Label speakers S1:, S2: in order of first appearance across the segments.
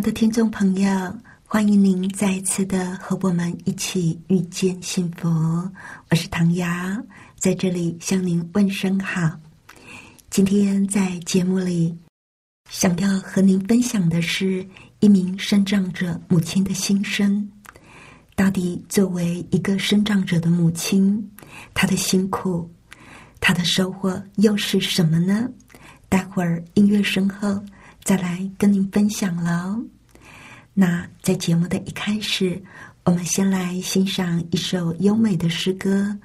S1: 爱的听众朋友，欢迎您再一次的和我们一起遇见幸福。我是唐雅，在这里向您问声好。今天在节目里，想要和您分享的是一名生长者母亲的心声。到底作为一个生长者的母亲，她的辛苦，她的收获又是什么呢？待会儿音乐声后。再来跟您分享喽。那在节目的一开始，我们先来欣赏一首优美的诗歌。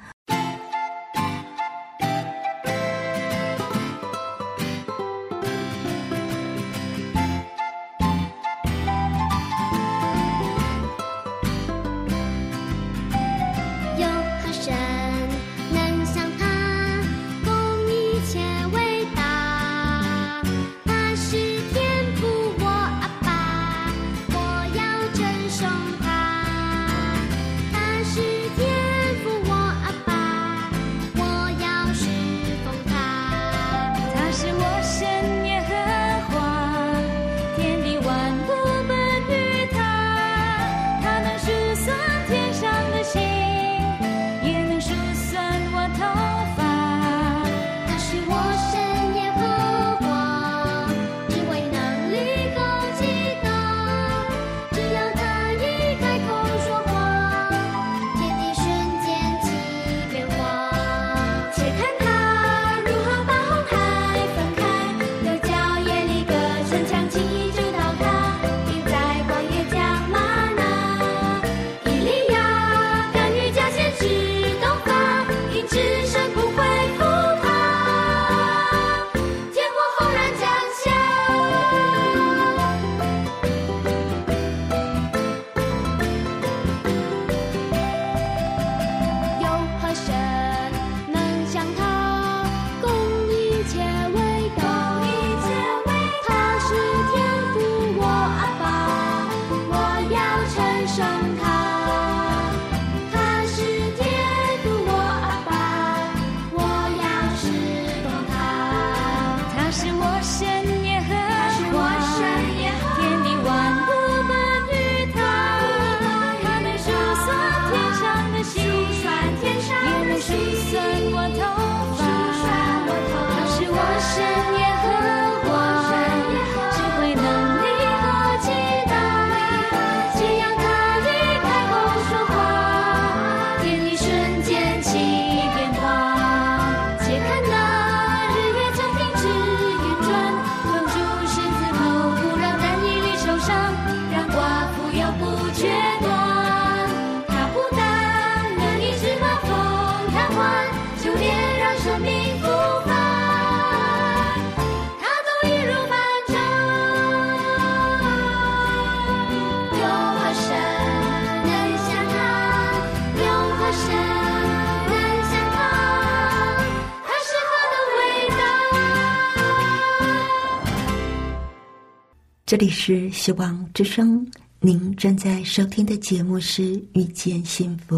S1: 这里是希望之声，您正在收听的节目是《遇见幸福》，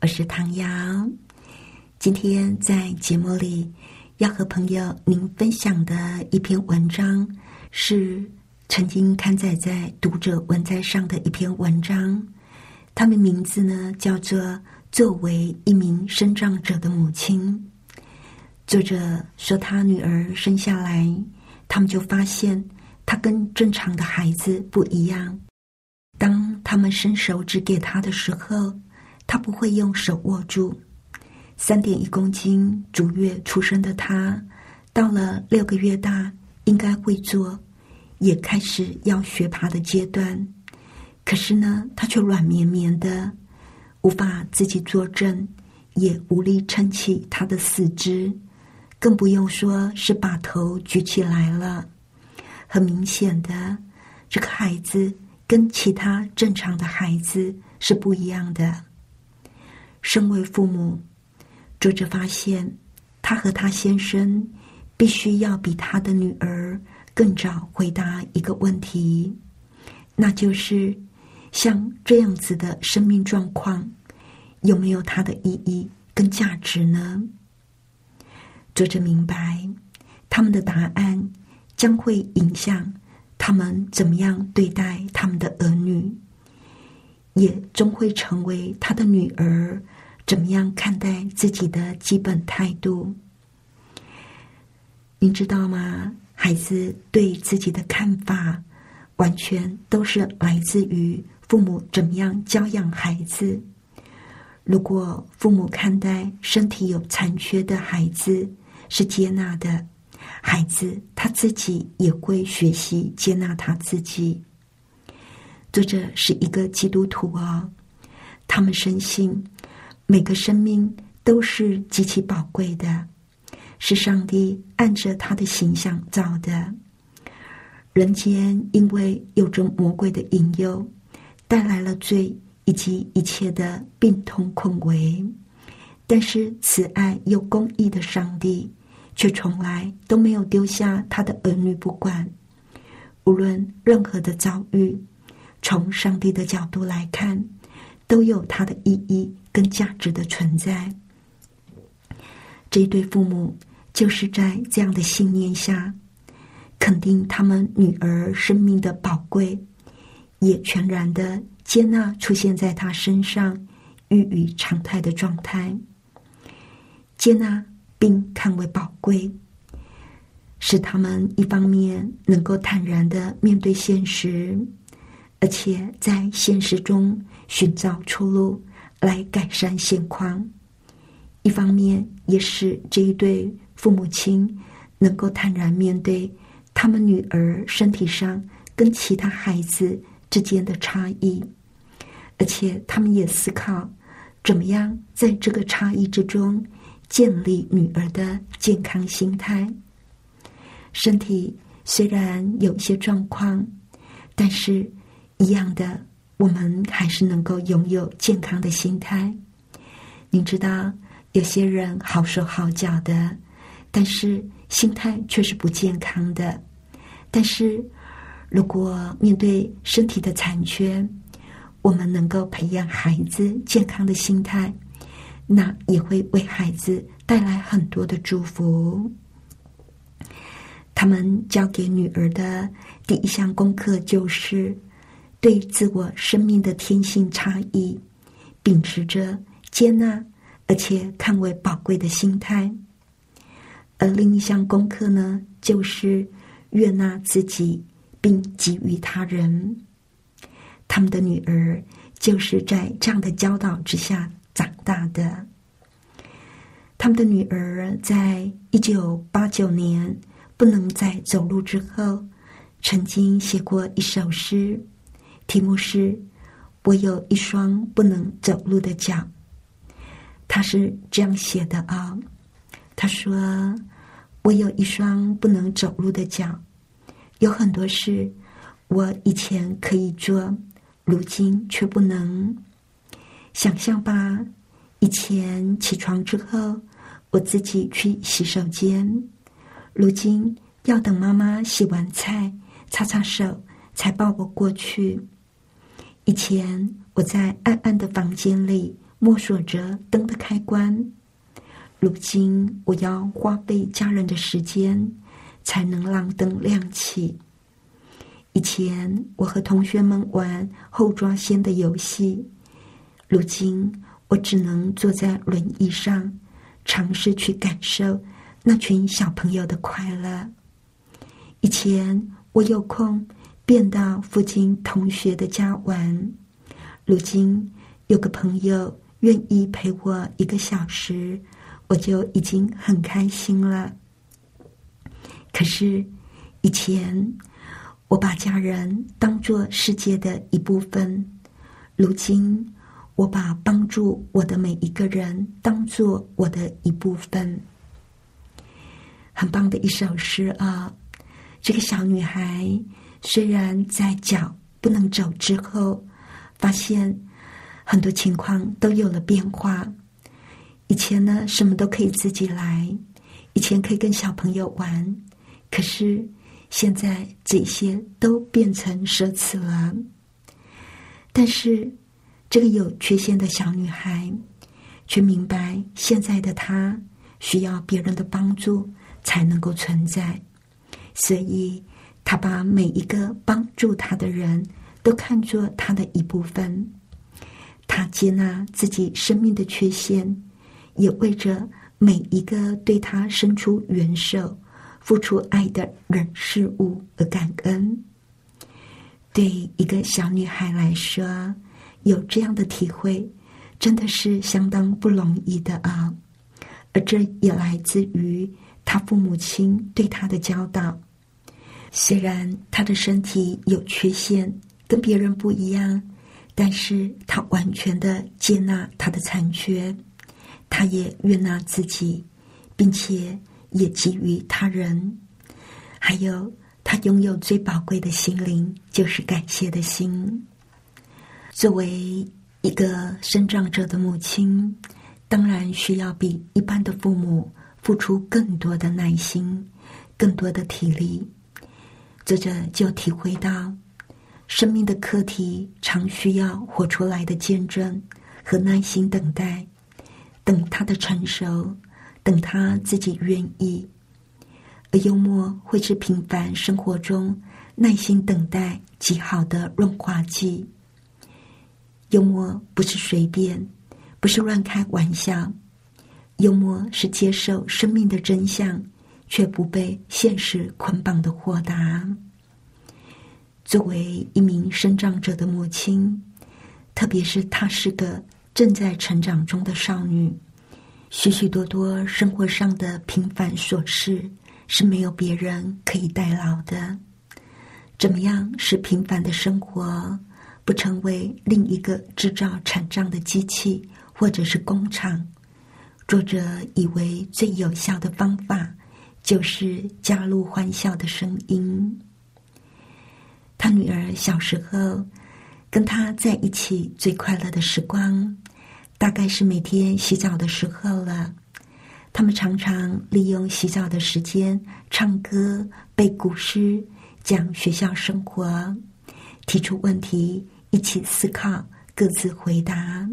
S1: 我是唐瑶。今天在节目里要和朋友您分享的一篇文章，是曾经刊载在《读者文摘》上的一篇文章。他们名字呢叫做《作为一名生长者的母亲》。作者说，他女儿生下来，他们就发现。他跟正常的孩子不一样。当他们伸手指给他的时候，他不会用手握住。三点一公斤足月出生的他，到了六个月大，应该会坐，也开始要学爬的阶段。可是呢，他却软绵绵的，无法自己坐正，也无力撑起他的四肢，更不用说是把头举起来了。
S2: 很明显的，这个孩子跟其他正常的孩子是不一样的。身为父母，作者发现他和他先生必须要比他的女儿更早回答一个问题，那就是像这样子的生命状况有没有它的意义跟价值呢？作者明白，他们的答案将会影响他们怎么样对待他们的儿女，也终会成为他的女儿怎么样看待自己的基本态度。您知道吗？孩子对自己的看法，完全都是来自于父母怎么样教养孩子。如果父母看待身体有残缺的孩子，是接纳的，孩子他自己也会学习接纳他自己。作者是一个基督徒啊，他们深信每个生命都是极其宝贵的，是上帝按着他的形象造的。人间因为有着魔鬼的引诱，带来了罪以及一切的病痛困危，但是慈爱又公义的上帝。却从来都没有丢下他的儿女不管，无论任何的遭遇，从上帝的角度来看，都有它的意义跟价值的存在。这对父母就是在这样的信念下，肯定他们女儿生命的宝贵，也全然的接纳出现在他身上寓于常态的状态，接纳。并看为宝贵，使他们一方面能够坦然的面对现实，而且在现实中寻找出路来改善现况；一方面也使这一对父母亲能够坦然面对他们女儿身体上跟其他孩子之间的差异，而且他们也思考怎么样在这个差异之中。建立女儿的健康心态。身体虽然有些状况，但是一样的，我们还是能够拥有健康的心态。你知道，有些人好手好脚的，但是心态却是不健康的。但是如果面对身体的残缺，我们能够培养孩子健康的心态。那也会为孩子带来很多的祝福。他们教给女儿的第一项功课就是对自我生命的天性差异，秉持着接纳而且看为宝贵的心态。而另一项功课呢，就是悦纳自己并给予他人。他们的女儿就是在这样的教导之下。长大的，他们的女儿在一九八九年不能再走路之后，曾经写过一首诗，题目是《我有一双不能走路的脚》。他是这样写的啊，他说：“我有一双不能走路的脚，有很多事我以前可以做，如今却不能。”想象吧，以前起床之后，我自己去洗手间，如今要等妈妈洗完菜、擦擦手，才抱我过去。以前我在暗暗的房间里摸索着灯的开关，如今我要花费家人的时间，才能让灯亮起。以前我和同学们玩后抓先的游戏。如今，我只能坐在轮椅上，尝试去感受那群小朋友的快乐。以前，我有空便到附近同学的家玩。如今，有个朋友愿意陪我一个小时，我就已经很开心了。可是，以前我把家人当作世界的一部分，如今。我把帮助我的每一个人当做我的一部分，很棒的一首诗啊！这个小女孩虽然在脚不能走之后，发现很多情况都有了变化。以前呢，什么都可以自己来，以前可以跟小朋友玩，可是现在这些都变成奢侈了。但是，这个有缺陷的小女孩却明白，现在的她需要别人的帮助才能够存在，所以她把每一个帮助她的人都看作她的一部分。她接纳自己生命的缺陷。也为着每一个对他伸出援手、付出爱的人事物而感恩。对一个小女孩来说，有这样的体会，真的是相当不容易的啊！而这也来自于他父母亲对他的教导。虽然他的身体有缺陷，跟别人不一样，但是他完全的接纳他的残缺。他也悦纳自己，并且也给予他人。还有，他拥有最宝贵的心灵，就是感谢的心。作为一个生长者的母亲，当然需要比一般的父母付出更多的耐心、更多的体力。作者就体会到，生命的课题常需要活出来的见证和耐心等待。等他的成熟，等他自己愿意，而幽默会是平凡生活中耐心等待极好的润滑剂。幽默不是随便，不是乱开玩笑，幽默是接受生命的真相，却不被现实捆绑的豁达。作为一名生长者的母亲，特别是她是个。正在成长中的少女，许许多多生活上的平凡琐事是没有别人可以代劳的。怎么样使平凡的生活不成为另一个制造产障的机器或者是工厂？作者以为最有效的方法就是加入欢笑的声音。他女儿小时候跟他在一起最快乐的时光。大概是每天洗澡的时候了，他们常常利用洗澡的时间唱歌、背古诗、讲学校生活、提出问题、一起思考、各自回答。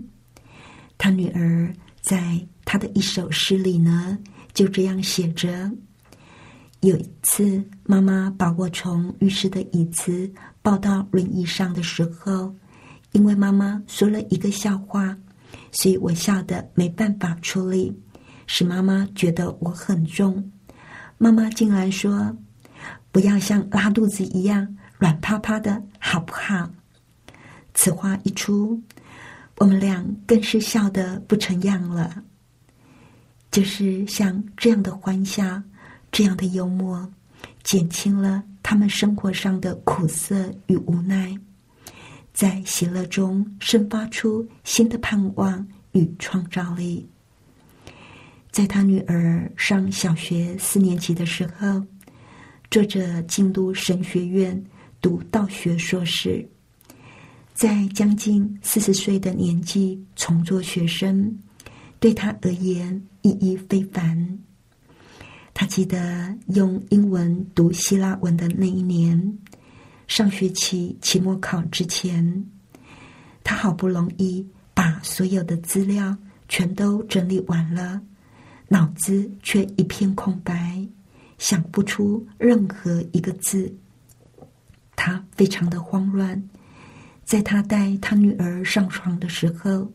S2: 他女儿在他的一首诗里呢，就这样写着：有一次，妈妈把我从浴室的椅子抱到轮椅上的时候，因为妈妈说了一个笑话。所以我笑得没办法出力，使妈妈觉得我很重。妈妈竟然说：“不要像拉肚子一样软趴趴的，好不好？”此话一出，我们俩更是笑得不成样了。就是像这样的欢笑，这样的幽默，减轻了他们生活上的苦涩与无奈。在喜乐中生发出新的盼望与创造力。在他女儿上小学四年级的时候，作者进入神学院读道学硕士，在将近四十岁的年纪重做学生，对他而言意义非凡。他记得用英文读希腊文的那一年。上学期期末考之前，他好不容易把所有的资料全都整理完了，脑子却一片空白，想不出任何一个字。他非常的慌乱。在他带他女儿上床的时候，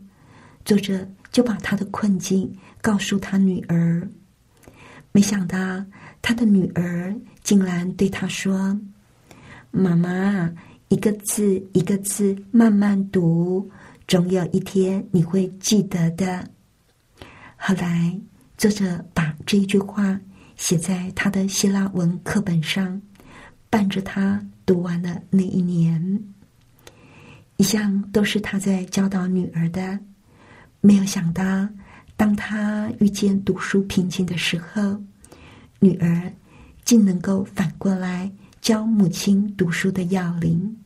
S2: 作者就把他的困境告诉他女儿。没想到他的女儿竟然对他说。妈妈，一个字一个字慢慢读，总有一天你会记得的。后来，作者把这一句话写在他的希腊文课本上，伴着他读完了那一年。一向都是他在教导女儿的，没有想到，当他遇见读书瓶颈的时候，女儿竟能够反过来。教母亲读书的要领。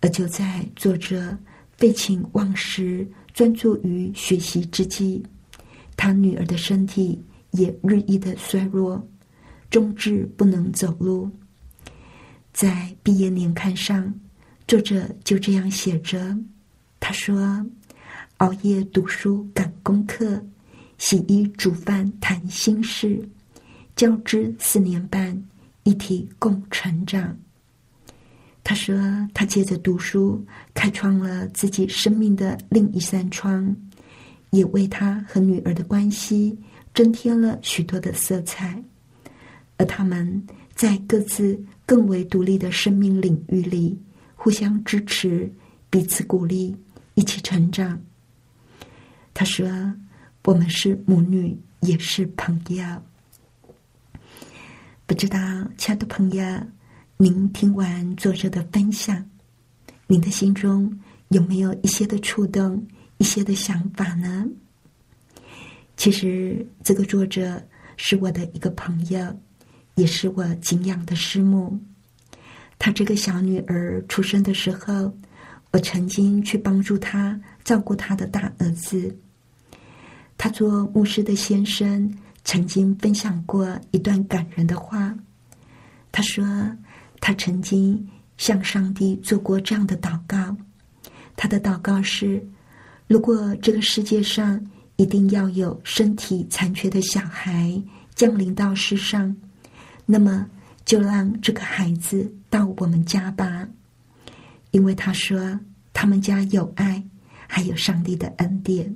S2: 而就在作者废寝忘食、专注于学习之际，他女儿的身体也日益的衰弱，终至不能走路。在毕业年刊上，作者就这样写着：“他说，熬夜读书赶功课，洗衣煮饭谈心事，交织四年半，一体共成长。”他说：“他借着读书，开创了自己生命的另一扇窗，也为他和女儿的关系增添了许多的色彩。而他们在各自更为独立的生命领域里，互相支持，彼此鼓励，一起成长。”他说：“我们是母女，也是朋友。不知道，亲爱的朋友。”您听完作者的分享，您的心中有没有一些的触动、一些的想法呢？其实，这个作者是我的一个朋友，也是我敬仰的师母。她这个小女儿出生的时候，我曾经去帮助她照顾她的大儿子。他做牧师的先生曾经分享过一段感人的话，他说。他曾经向上帝做过这样的祷告，他的祷告是：如果这个世界上一定要有身体残缺的小孩降临到世上，那么就让这个孩子到我们家吧，因为他说他们家有爱，还有上帝的恩典，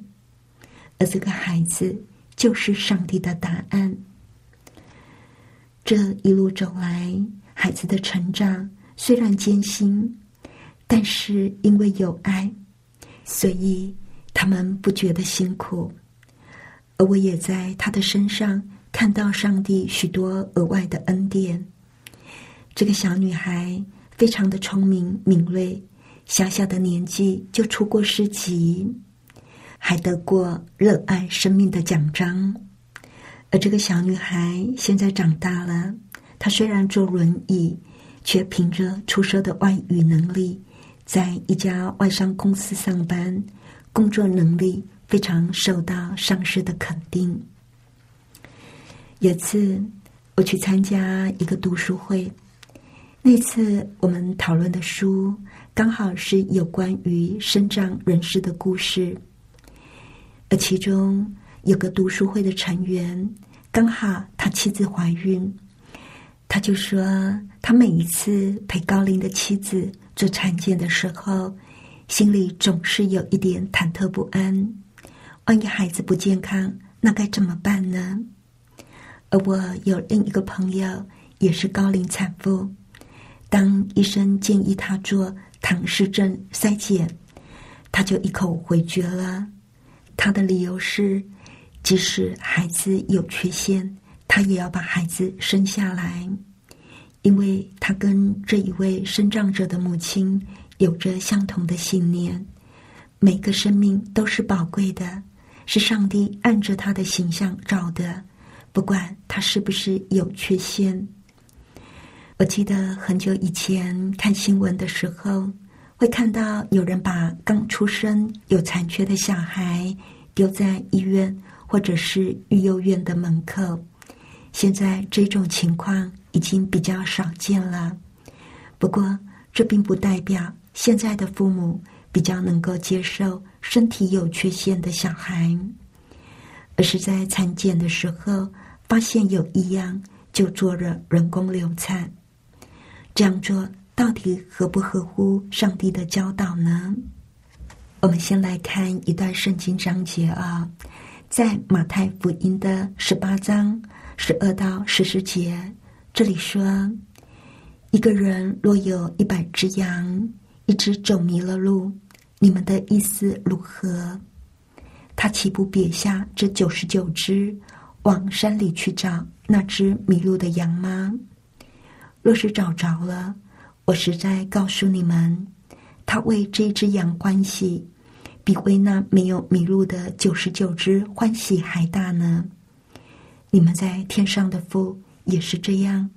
S2: 而这个孩子就是上帝的答案。这一路走来。孩子的成长虽然艰辛，但是因为有爱，所以他们不觉得辛苦。而我也在他的身上看到上帝许多额外的恩典。这个小女孩非常的聪明敏锐，小小的年纪就出过诗集，还得过热爱生命的奖章。而这个小女孩现在长大了。她虽然坐轮椅，却凭着出色的外语能力，在一家外商公司上班，工作能力非常受到上司的肯定。有次我去参加一个读书会，那次我们讨论的书刚好是有关于生长人士的故事，而其中有个读书会的成员，刚好他妻子怀孕。他就说，他每一次陪高龄的妻子做产检的时候，心里总是有一点忐忑不安。万一孩子不健康，那该怎么办呢？而我有另一个朋友，也是高龄产妇。当医生建议他做唐氏症筛检，他就一口回绝了。他的理由是，即使孩子有缺陷。他也要把孩子生下来，因为他跟这一位生长者的母亲有着相同的信念：每个生命都是宝贵的，是上帝按着他的形象造的，不管他是不是有缺陷。我记得很久以前看新闻的时候，会看到有人把刚出生有残缺的小孩丢在医院或者是育幼院的门口。现在这种情况已经比较少见了，不过这并不代表现在的父母比较能够接受身体有缺陷的小孩，而是在产检的时候发现有异样就做了人工流产。这样做到底合不合乎上帝的教导呢？我们先来看一段圣经章节啊，在马太福音的十八章。十二到十四节，这里说：一个人若有一百只羊，一只走迷了路，你们的意思如何？他岂不撇下这九十九只，往山里去找那只迷路的羊吗？若是找着了，我实在告诉你们，他为这只羊欢喜，比为那没有迷路的九十九只欢喜还大呢。你们在天上的父也是这样，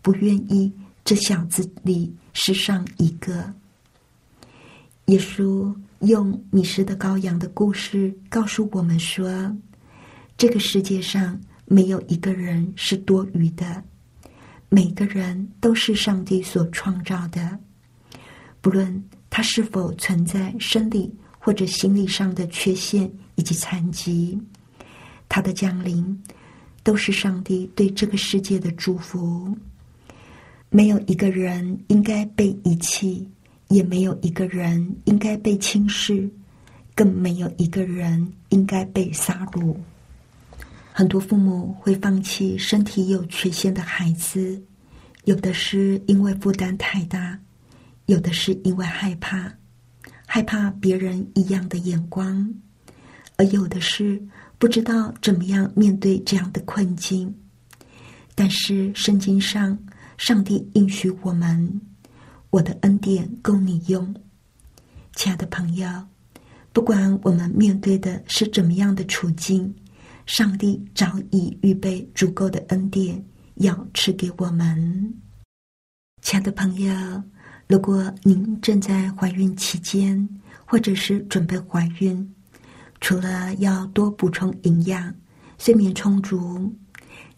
S2: 不愿意
S3: 这小子里失上一个。耶稣用迷失的羔羊的故事告诉我们说：这个世界上没有一个人是多余的，每个人都是上帝所创造的，不论他是否存在生理或者心理上的缺陷以及残疾，他的降临都是上帝对这个世界的祝福。没有一个人应该被遗弃。也没有一个人应该被轻视，更没有一个人应该被杀戮。很多父母会放弃身体有缺陷的孩子，有的是因为负担太大，有的是因为害怕，害怕别人异样的眼光，而有的是不知道怎么样面对这样的困境。但是圣经上，上帝应许我们。我的恩典够你用，亲爱的朋友，不管我们面对的是怎么样的处境，上帝早已预备足够的恩典要赐给我们。亲爱的朋友，如果您正在怀孕期间，或者是准备怀孕，除了要多补充营养、睡眠充足，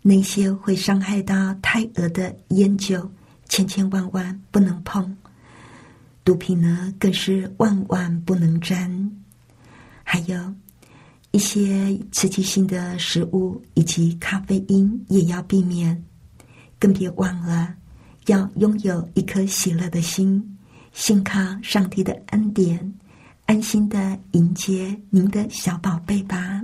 S3: 那些会伤害到胎儿的烟酒。千千万万不能碰，毒品呢更是万万不能沾。还有一些刺激性的食物以及咖啡因也要避免，更别忘了要拥有一颗喜乐的心，信靠上帝的恩典，安心的迎接您的小宝贝吧。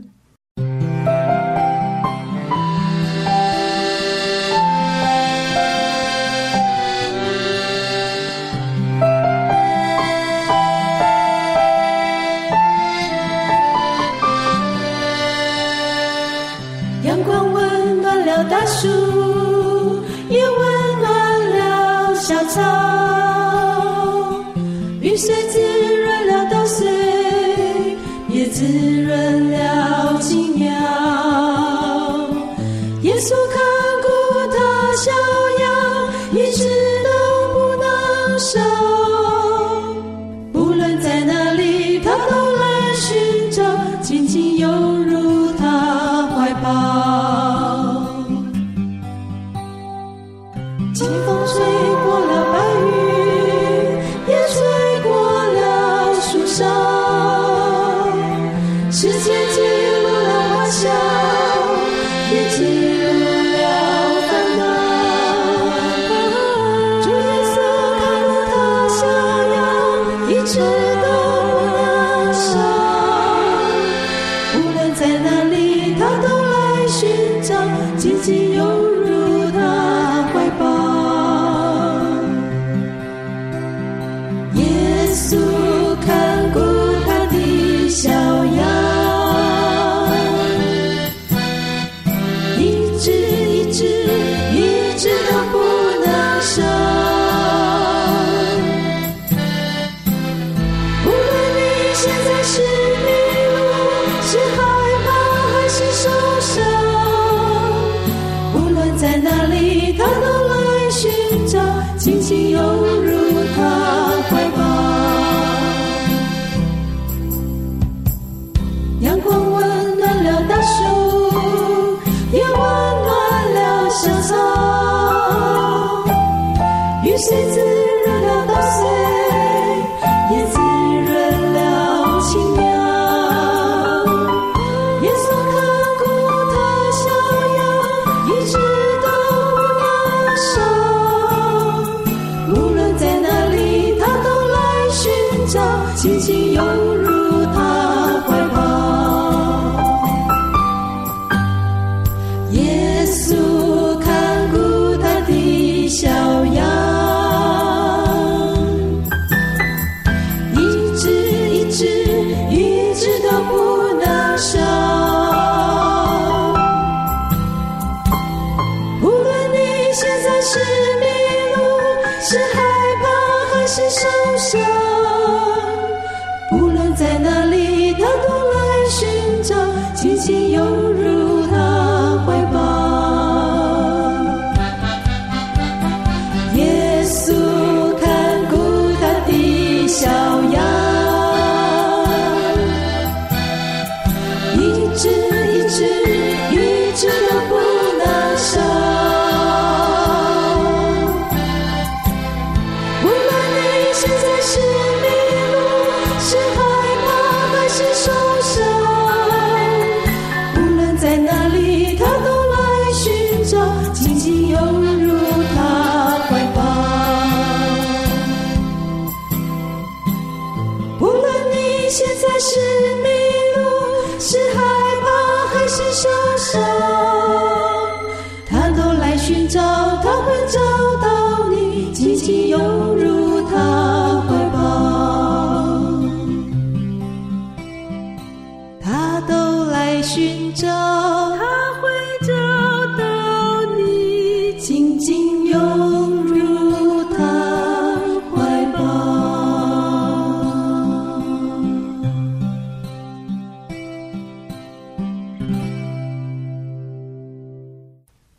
S3: 山谷它逍遥，一直都不能少。耶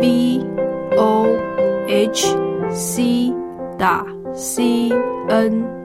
S4: b o h c 打 c n。